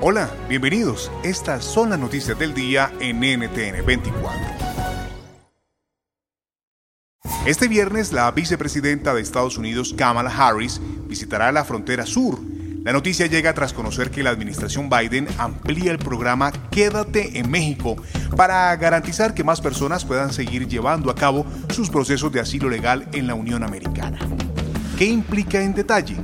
Hola, bienvenidos. Estas son las noticias del día en NTN 24. Este viernes, la vicepresidenta de Estados Unidos, Kamala Harris, visitará la frontera sur. La noticia llega tras conocer que la administración Biden amplía el programa Quédate en México para garantizar que más personas puedan seguir llevando a cabo sus procesos de asilo legal en la Unión Americana. ¿Qué implica en detalle?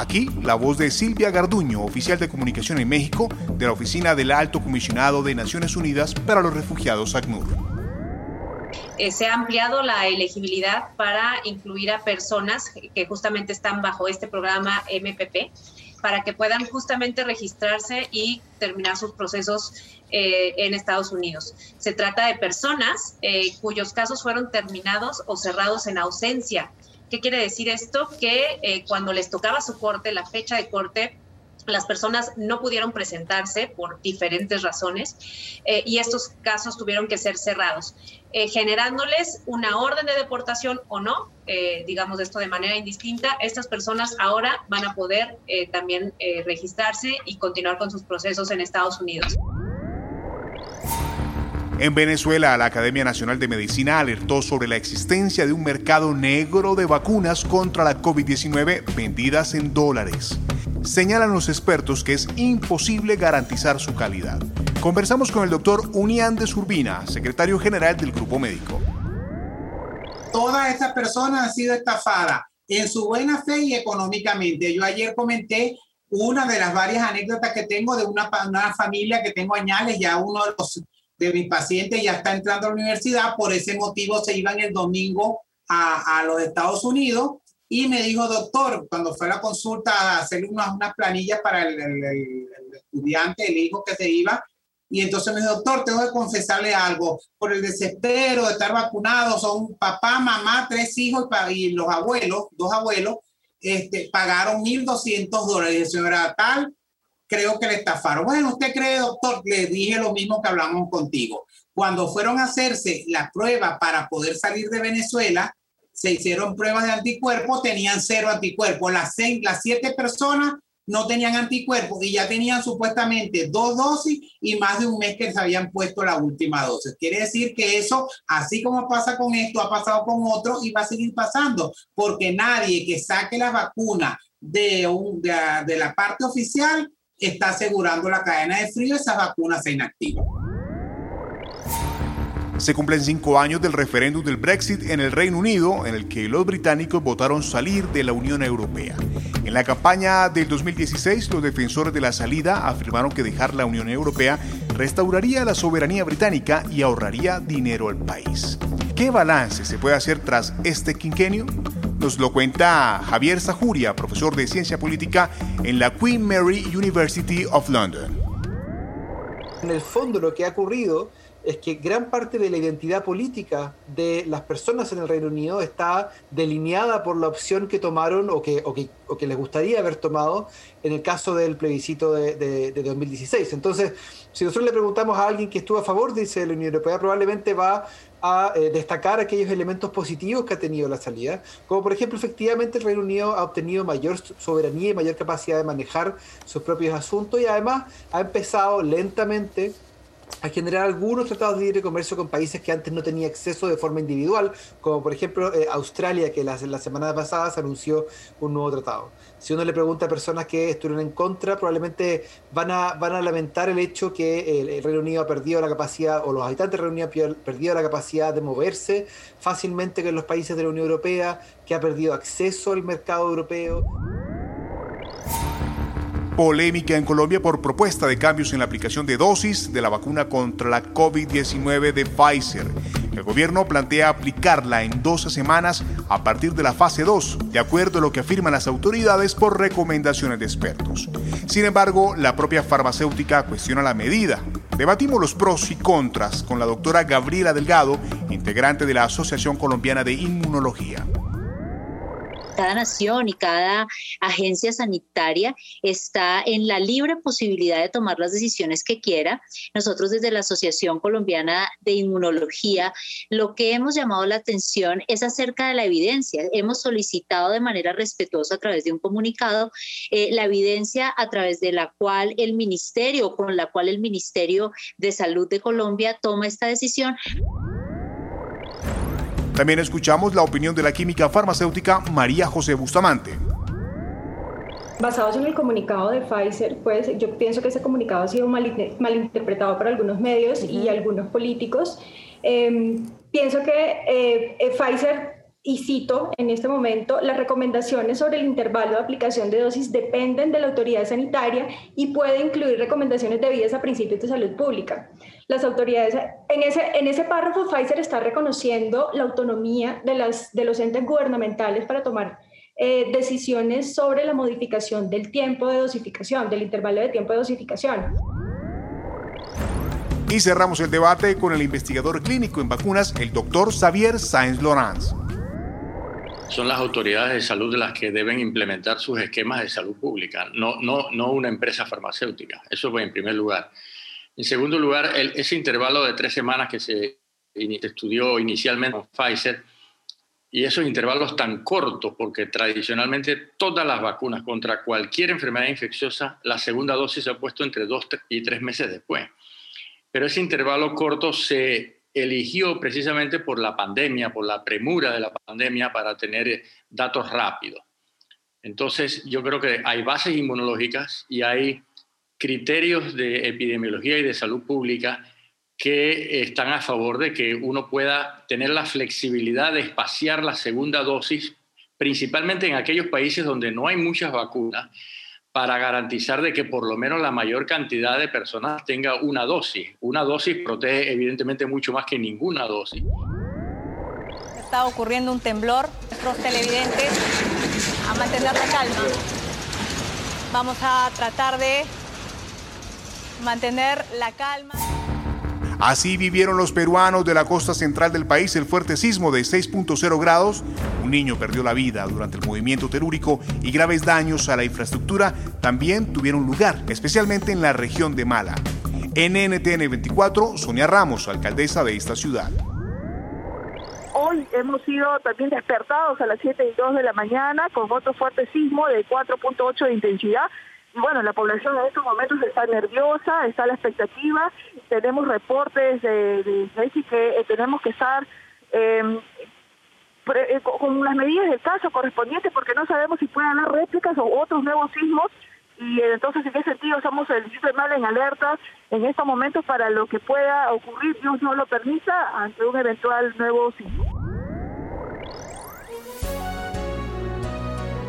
Aquí la voz de Silvia Garduño, oficial de comunicación en México de la Oficina del Alto Comisionado de Naciones Unidas para los Refugiados, ACNUR. Eh, se ha ampliado la elegibilidad para incluir a personas que justamente están bajo este programa MPP para que puedan justamente registrarse y terminar sus procesos eh, en Estados Unidos. Se trata de personas eh, cuyos casos fueron terminados o cerrados en ausencia ¿Qué quiere decir esto? Que eh, cuando les tocaba su corte, la fecha de corte, las personas no pudieron presentarse por diferentes razones eh, y estos casos tuvieron que ser cerrados, eh, generándoles una orden de deportación o no, digamos esto de manera indistinta. Estas personas ahora van a poder también registrarse y continuar con sus procesos en Estados Unidos. En Venezuela, la Academia Nacional de Medicina alertó sobre la existencia de un mercado negro de vacunas contra la COVID-19 vendidas en dólares. Señalan los expertos que es imposible garantizar su calidad. Conversamos con el doctor Unián Urbina, secretario general del Grupo Médico. Todas estas personas han sido estafadas en su buena fe y económicamente. Yo ayer comenté una de las varias anécdotas que tengo de una, una familia que tengo añales, ya uno de los de mi paciente ya está entrando a la universidad, por ese motivo se iban el domingo a, a los Estados Unidos y me dijo, doctor, cuando fue a la consulta a hacer unas, unas planillas para el, el, estudiante, el hijo que se iba, y entonces me dijo, doctor, tengo que confesarle algo, por el desespero de estar vacunado, son papá, mamá, tres hijos y los abuelos, dos abuelos, este, pagaron 1.200 dólares. Y señora, tal, creo que le estafaron. Bueno, ¿usted cree, doctor? Le dije lo mismo que hablamos contigo. Cuando fueron a hacerse la prueba para poder salir de Venezuela, se hicieron pruebas de anticuerpos, tenían cero anticuerpos. Las, siete personas no tenían anticuerpos y ya tenían supuestamente dos dosis y más de un mes que se habían puesto la última dosis. Quiere decir que eso, así como pasa con esto, ha pasado con otros y va a seguir pasando, porque nadie que saque la vacuna de, un, de, de la parte oficial está asegurando la cadena de frío, esas vacunas se inactivan. Se cumplen cinco años del referéndum del Brexit en el Reino Unido, en el que los británicos votaron salir de la Unión Europea. En la campaña del 2016, los defensores de la salida afirmaron que dejar la Unión Europea restauraría la soberanía británica y ahorraría dinero al país. ¿Qué balance se puede hacer tras este quinquenio? Nos lo cuenta Javier Sajuria, profesor de ciencia política en la Queen Mary University of London. En el fondo lo que ha ocurrido es que gran parte de la identidad política de las personas en el Reino Unido está delineada por la opción que tomaron o que, o que, les gustaría haber tomado en el caso del plebiscito de, de, 2016. Entonces, si nosotros le preguntamos a alguien que estuvo a favor, dice la Unión Europea, probablemente va a eh, destacar aquellos elementos positivos que ha tenido la salida, como por ejemplo efectivamente el Reino Unido ha obtenido mayor soberanía y mayor capacidad de manejar sus propios asuntos y además ha empezado lentamente a generar algunos tratados de libre comercio con países que antes no tenían acceso de forma individual, como por ejemplo eh, Australia, que la, la, semana pasada se anunció un nuevo tratado. Si uno le pregunta a personas que estuvieron en contra, probablemente van a, van a lamentar el hecho que el, Reino Unido ha perdido la capacidad, o los habitantes del Reino Unido han perdido la capacidad de moverse fácilmente con los países de la Unión Europea, que ha perdido acceso al mercado europeo. Polémica en Colombia por propuesta de cambios en la aplicación de dosis de la vacuna contra la COVID-19 de Pfizer. El gobierno plantea aplicarla en 12 semanas a partir de la fase 2, de acuerdo a lo que afirman las autoridades por recomendaciones de expertos. Sin embargo, la propia farmacéutica cuestiona la medida. Debatimos los pros y contras con la doctora Gabriela Delgado, integrante de la Asociación Colombiana de Inmunología cada nación y cada agencia sanitaria está en la libre posibilidad de tomar las decisiones que quiera. Nosotros desde la Asociación Colombiana de Inmunología, lo que hemos llamado la atención es acerca de la evidencia. Hemos solicitado de manera respetuosa a través de un comunicado eh, la evidencia a través de la cual el ministerio, con la cual el Ministerio de Salud de Colombia toma esta decisión. También escuchamos la opinión de la química farmacéutica María José Bustamante. Basados en el comunicado de Pfizer, pues yo pienso que ese comunicado ha sido malinterpretado por algunos medios y algunos políticos. Em, pienso que eh, eh, Pfizer y cito en este momento, las recomendaciones sobre el intervalo de aplicación de dosis dependen de la autoridad sanitaria y puede incluir recomendaciones debidas a principios de salud pública. Las autoridades, en ese, en ese párrafo, Pfizer está reconociendo la autonomía de, las, de los entes gubernamentales para tomar eh, decisiones sobre la modificación del tiempo de dosificación, del intervalo de tiempo de dosificación. Y cerramos el debate con el investigador clínico en vacunas, el doctor Xavier Sáenz Lorenz son las autoridades de salud las que deben implementar sus esquemas de salud pública, no, no, no una empresa farmacéutica. Eso fue en primer lugar. En segundo lugar, ese intervalo de tres semanas que se estudió inicialmente con Pfizer y esos intervalos tan cortos, porque tradicionalmente todas las vacunas contra cualquier enfermedad infecciosa, la segunda dosis se ha puesto entre dos y tres meses después. Pero ese intervalo corto se eligió precisamente por la pandemia, por la premura de la pandemia para tener eh, datos rápidos. Entonces, yo creo que hay bases inmunológicas y hay criterios de epidemiología y de salud pública que están a favor de que uno pueda tener la flexibilidad de espaciar la segunda dosis, principalmente en aquellos países donde no hay muchas vacunas, para garantizar de que por lo menos la mayor cantidad de personas tenga una dosis. Una dosis protege evidentemente mucho más que ninguna dosis. Está ocurriendo un temblor. Nuestros televidentes a mantener la calma. Vamos a tratar de mantener la calma. Así vivieron los peruanos de la costa central del país el fuerte sismo de 6.0 grados. Un niño perdió la vida durante el movimiento telúrico y graves daños a la infraestructura también tuvieron lugar, especialmente en la región de Mala. En NTN 24, Sonia Ramos, alcaldesa de esta ciudad. Hoy hemos sido también despertados a las 7 y 2 de la mañana con otro fuerte sismo de 4.8 de intensidad bueno, la población en estos momentos está nerviosa, está la expectativa, tenemos reportes de, de, que eh, tenemos que estar em, eh, con las medidas del caso correspondientes porque no sabemos si pueden haber réplicas o otros nuevos sismos. Y eh, entonces en qué sentido estamos el Distrito Mal en alerta en estos momentos para lo que pueda ocurrir, Dios no lo permita, ante un eventual nuevo sismo.